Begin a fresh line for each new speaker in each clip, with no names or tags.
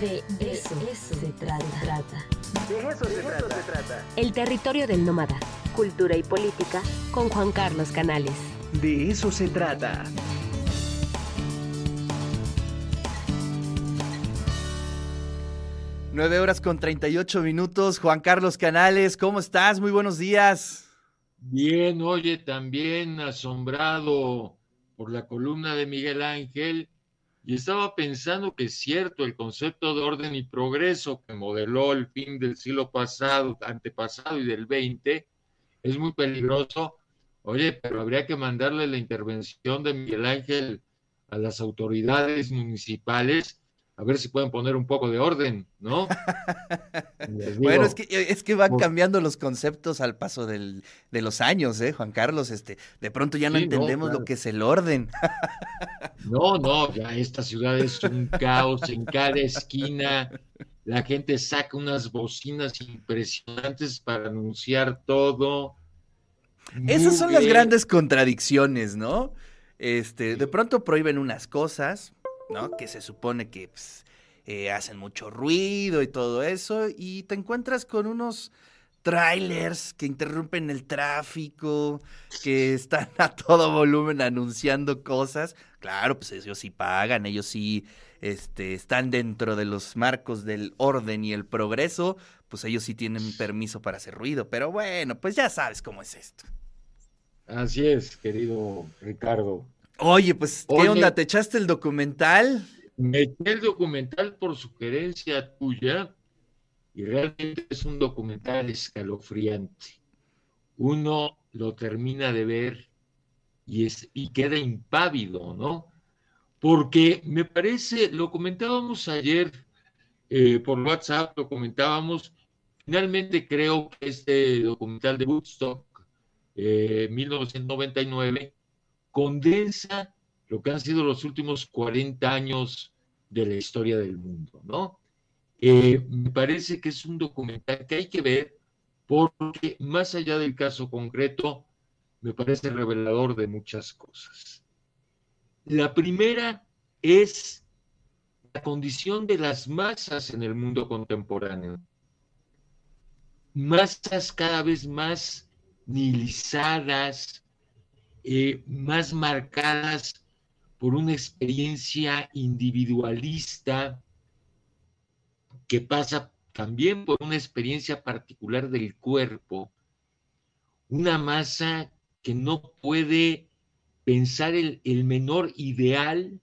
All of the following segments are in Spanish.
De eso, se trata.
De eso, se, trata.
El territorio del nómada. Cultura y política con Juan Carlos Canales.
De eso se trata.
Nueve horas con 38 minutos. Juan Carlos Canales, ¿cómo estás? Muy buenos días.
Bien, oye, también asombrado por la columna de Miguel Ángel y estaba pensando que es cierto, el concepto de orden y progreso que modeló el fin del siglo pasado, antepasado y del 20 es muy peligroso. Oye, pero habría que mandarle la intervención de Miguel Ángel a las autoridades municipales a ver si pueden poner un poco de orden, ¿no?
bueno, es que, es que van cambiando los conceptos al paso del, de los años, ¿eh, Juan Carlos? Este, de pronto ya no entendemos lo que es el orden.
no, no, ya esta ciudad es un caos en cada esquina. La gente saca unas bocinas impresionantes para anunciar todo.
Esas son las grandes contradicciones, ¿no? Este, de pronto prohíben unas cosas, ¿no? Que se supone que pues, eh, hacen mucho ruido y todo eso, y te encuentras con unos trailers que interrumpen el tráfico, que están a todo volumen anunciando cosas. Claro, pues ellos sí pagan, ellos sí este, están dentro de los marcos del orden y el progreso, pues ellos sí tienen permiso para hacer ruido. Pero bueno, pues ya sabes cómo es esto.
Así es, querido Ricardo.
Oye, pues, ¿qué onda? ¿Te echaste el documental?
Me eché el documental por sugerencia tuya y realmente es un documental escalofriante. Uno lo termina de ver y, es, y queda impávido, ¿no? Porque me parece, lo comentábamos ayer eh, por WhatsApp, lo comentábamos, finalmente creo que este documental de Woodstock, 1999, eh, condensa lo que han sido los últimos 40 años de la historia del mundo, ¿no? Eh, me parece que es un documental que hay que ver porque más allá del caso concreto, me parece revelador de muchas cosas. La primera es la condición de las masas en el mundo contemporáneo. Masas cada vez más nihilizadas, eh, más marcadas por una experiencia individualista que pasa también por una experiencia particular del cuerpo, una masa que no puede pensar el, el menor ideal,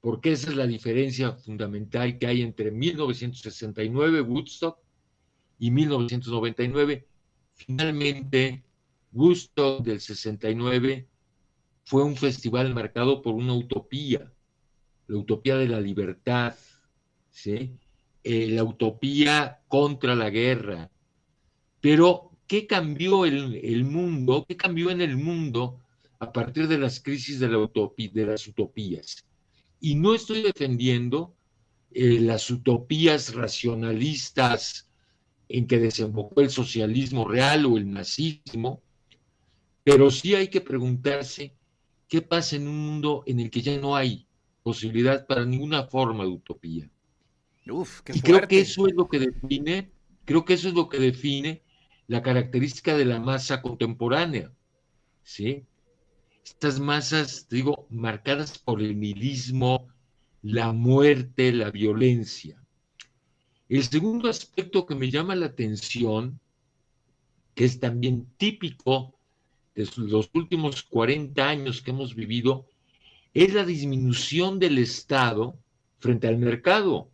porque esa es la diferencia fundamental que hay entre 1969, Woodstock, y 1999. Finalmente, Gusto del 69 fue un festival marcado por una utopía, la utopía de la libertad, ¿sí? Eh, la utopía contra la guerra. Pero, ¿qué cambió el, el, mundo? ¿Qué cambió en el mundo a partir de las crisis de las utopías? Y no estoy defendiendo eh, las utopías racionalistas en que desembocó el socialismo real o el nazismo, pero sí hay que preguntarse qué pasa en un mundo en el que ya no hay posibilidad para ninguna forma de utopía.
Uf, qué
y creo que eso es lo que define, creo que eso es lo que define la característica de la masa contemporánea. ¿sí? Estas masas, digo, marcadas por el nihilismo, la muerte, la violencia. El segundo aspecto que me llama la atención, que es también típico los últimos 40 años que hemos vivido es la disminución del Estado frente al mercado.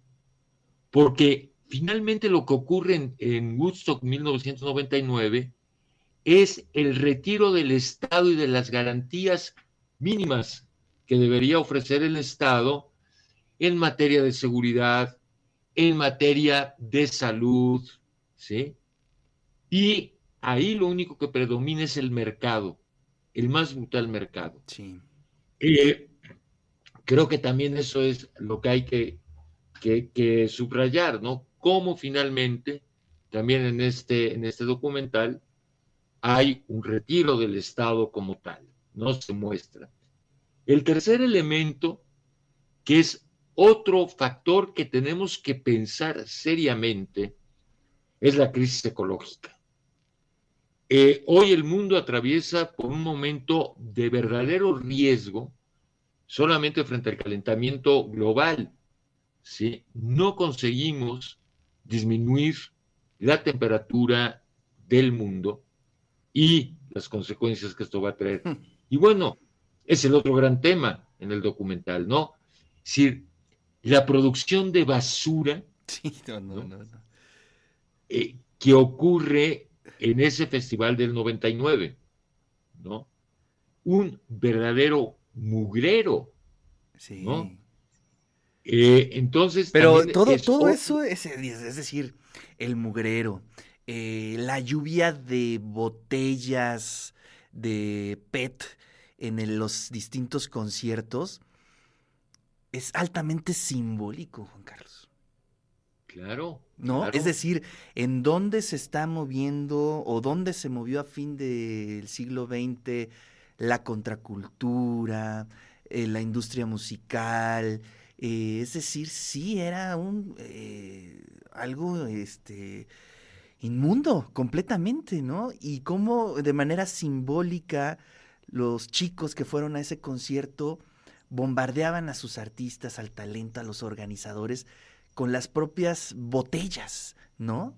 Porque finalmente lo que ocurre en, en Woodstock 1999 es el retiro del Estado y de las garantías mínimas que debería ofrecer el Estado en materia de seguridad, en materia de salud, ¿sí? Y ahí lo único que predomina es el mercado, el más brutal mercado.
Sí.
Eh, creo que también eso es lo que hay que, que, subrayar, ¿no? Cómo finalmente, también en este, en este documental, hay un retiro del Estado como tal, no se muestra. El tercer elemento, que es otro factor que tenemos que pensar seriamente es la crisis ecológica. Eh, hoy el mundo atraviesa por un momento de verdadero riesgo solamente frente al calentamiento global. ¿sí? No conseguimos disminuir la temperatura del mundo y las consecuencias que esto va a traer. Hmm. Y bueno, es el otro gran tema en el documental, ¿no? Es decir, la producción de basura eh, que ocurre en ese festival del 99, ¿no? Un verdadero mugrero, sí. ¿no? Eh, entonces.
Pero todo, todo eso, es, es, decir, el mugrero, eh, la lluvia de botellas de PET en los distintos conciertos, es altamente simbólico, Juan Carlos.
Claro.
¿No? Es decir, en dónde se está moviendo o dónde se movió a fin del siglo XX la contracultura, eh, la industria musical. Eh, es decir, sí era un eh, algo este inmundo completamente, ¿no? Y cómo de manera simbólica los chicos que fueron a ese concierto bombardeaban a sus artistas, al talento, a los organizadores con las propias botellas, ¿no?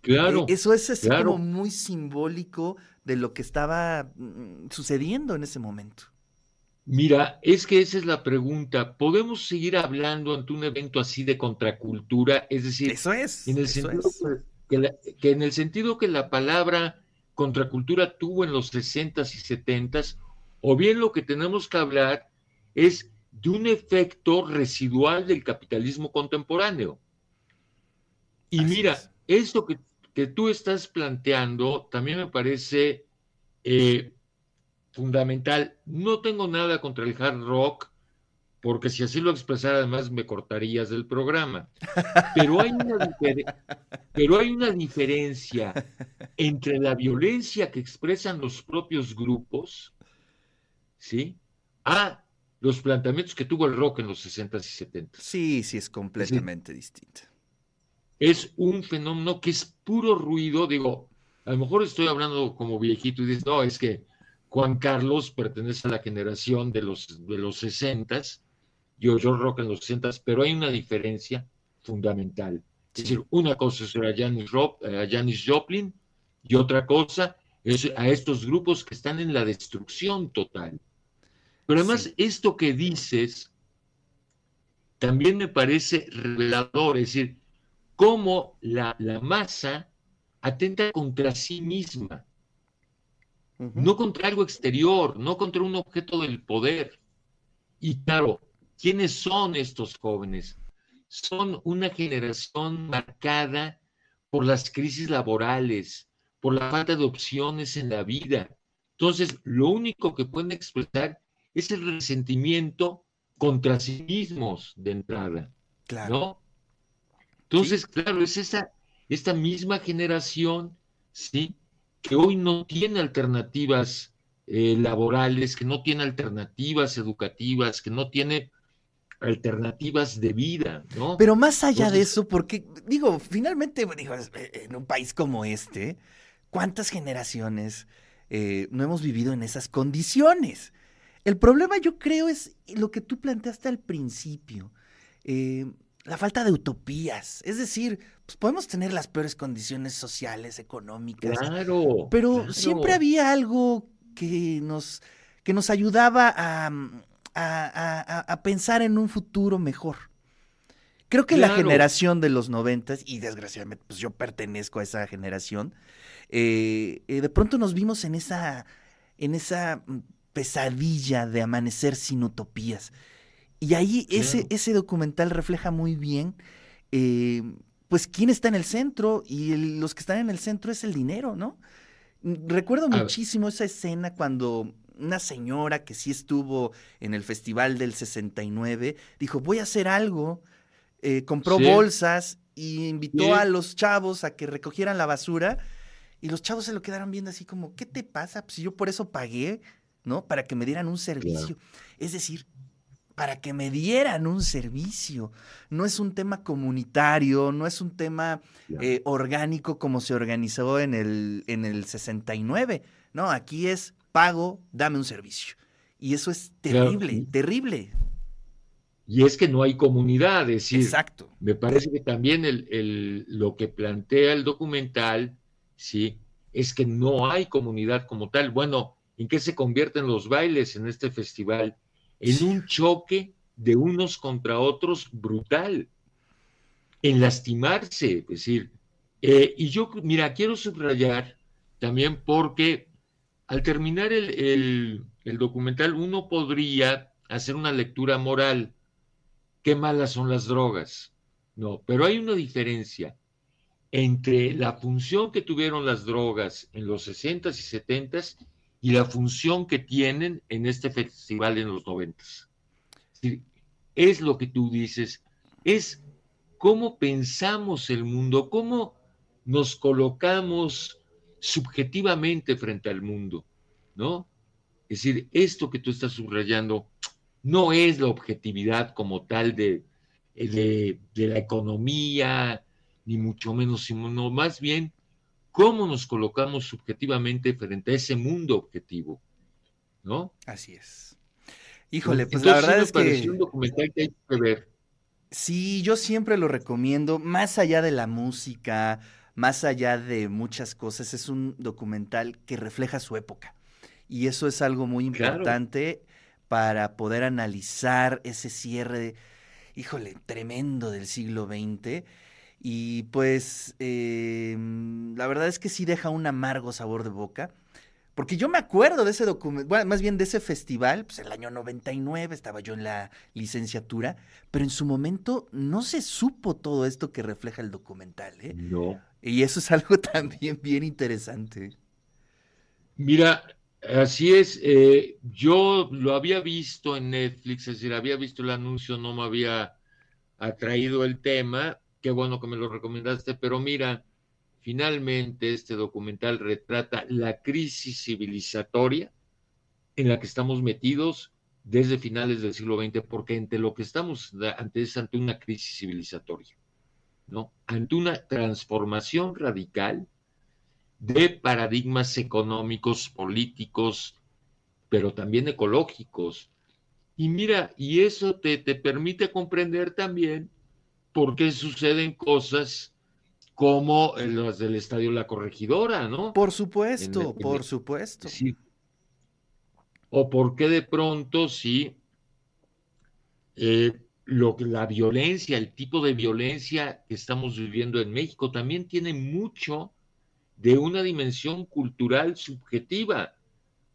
Claro.
E, eso es como muy simbólico de lo que estaba mm, sucediendo en ese momento.
Mira, es que esa es la pregunta. ¿Podemos seguir hablando ante un evento así de contracultura? Es decir,
eso es.
En el sentido Que, que, en el sentido que la palabra contracultura tuvo en los 60s y 70s, o bien lo que tenemos que hablar es de un efecto residual del capitalismo contemporáneo. Y mira, esto que, tú estás planteando también me parece eh, fundamental. No tengo nada contra el hard rock, porque si así lo expresara además me cortarías del programa. Pero hay una, pero hay una diferencia entre la violencia que expresan los propios grupos, ¿sí? A los planteamientos que tuvo el rock en los 60s y 70s.
Sí, sí, es completamente distinto.
Es un fenómeno que es puro ruido, digo, a lo mejor estoy hablando como viejito y dices, no, es que Juan Carlos pertenece a la generación de los, de los 60 yo, yo rock en los 60 pero hay una diferencia fundamental. Es decir, una cosa es a Janis, a Janis Joplin y otra cosa es a estos grupos que están en la destrucción total. Pero además, esto que dices también me parece revelador, es decir, cómo la, la masa atenta contra sí misma no contra algo exterior, no contra un objeto del poder. Y claro, ¿quiénes son estos jóvenes? Son una generación marcada por las crisis laborales, por la falta de opciones en la vida. Entonces, lo único que pueden expresar es el resentimiento contra sí mismos de entrada. Claro. ¿no? Entonces, claro, es esa, esta misma generación, ¿sí? que hoy no tiene alternativas eh, laborales, que no tiene alternativas educativas, que no tiene alternativas de vida, ¿no?
Pero más allá de eso, porque digo, finalmente, digo, eh, en un país como este, ¿cuántas generaciones eh, no hemos vivido en esas condiciones? El problema yo creo es lo que tú planteaste al principio la falta de utopías. Es decir, pues podemos tener las peores condiciones sociales, económicas.
Claro.
Pero siempre había algo que nos, que nos ayudaba a, a, pensar en un futuro mejor. Creo que la generación de los noventas, y desgraciadamente pues yo pertenezco a esa generación, eh, eh, de pronto nos vimos en esa, en esa mm, pesadilla de amanecer sin utopías. Y ahí ese, ese documental refleja muy bien, eh, pues, quién está en el centro y los que están en el centro es el dinero, ¿no? Recuerdo muchísimo esa escena cuando una señora que sí estuvo en el festival del 69 dijo, voy a hacer algo, eh, compró bolsas y invitó a los chavos a que recogieran la basura y los chavos se lo quedaron viendo así como, ¿qué te pasa? Pues yo por eso pagué, ¿no? Para que me dieran un servicio. Es decir, para que me dieran un servicio. No es un tema comunitario, no es un tema eh, orgánico como se organizó en el, en el 69. No, aquí es pago, dame un servicio. Y eso es terrible, terrible.
Y es que no hay comunidad, es decir, Exacto. me parece que también el, lo que plantea el documental, sí, es que no hay comunidad como tal. Bueno, ¿en qué se convierten los bailes en este festival? En un choque de unos contra otros brutal, en lastimarse, es decir, eh, y yo, mira, quiero subrayar también porque al terminar el, el documental uno podría hacer una lectura moral. Qué malas son las drogas. No, pero hay una diferencia entre la función que tuvieron las drogas en los 60s y 70s y la función que tienen en este festival en los 90s. Es lo que tú dices, es cómo pensamos el mundo, cómo nos colocamos subjetivamente frente al mundo, ¿no? Es decir, esto que tú estás subrayando no es la objetividad como tal de, de, de la economía, ni mucho menos, sino más bien cómo nos colocamos subjetivamente frente a ese mundo objetivo, ¿no?
Así es. Híjole, pues la verdad es que...
un documental que hay que ver.
Sí, yo siempre lo recomiendo, más allá de la música, más allá de muchas cosas, es un documental que refleja su época. Y eso es algo muy importante para poder analizar ese cierre, híjole, tremendo del siglo XX y pues em, la verdad es que sí deja un amargo sabor de boca. Porque yo me acuerdo de ese documento, bueno, más bien de ese festival, pues el año 99 estaba yo en la licenciatura, pero en su momento no se supo todo esto que refleja el documental, ¿eh?
No.
Y eso es algo también bien interesante.
Mira, así es, eh, yo lo había visto en Netflix, es decir, había visto el anuncio, no me había atraído el tema, qué bueno que me lo recomendaste, pero mira, finalmente este documental retrata la crisis civilizatoria en la que estamos metidos desde finales del siglo XX, porque ante lo que estamos ante es ante una crisis civilizatoria, ¿no? Ante una transformación radical de paradigmas económicos, políticos, pero también ecológicos. Y mira, y eso te, te permite comprender también porque suceden cosas como las del Estadio La Corregidora, ¿no?
Por supuesto, por supuesto.
Sí. O porque de pronto sí, eh, lo, la violencia, el tipo de violencia que estamos viviendo en México también tiene mucho de una dimensión cultural subjetiva,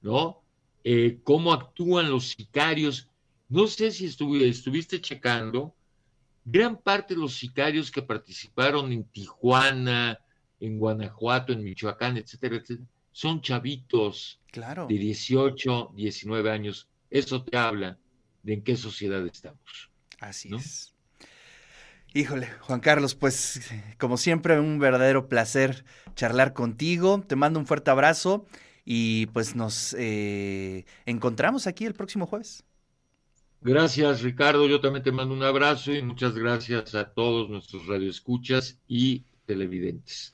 ¿no? Eh, cómo actúan los sicarios. No sé si estuviste checando, gran parte de los sicarios que participaron en Tijuana, en Guanajuato, en Michoacán, etcétera, etcétera, son chavitos
claro.
de 18, 19 años. Eso te habla de en qué sociedad estamos.
Así es. Híjole, Juan Carlos, pues como siempre, un verdadero placer charlar contigo. Te mando un fuerte abrazo y pues nos eh, encontramos aquí el próximo jueves.
Gracias, Ricardo. Yo también te mando un abrazo y muchas gracias a todos nuestros radioescuchas y televidentes.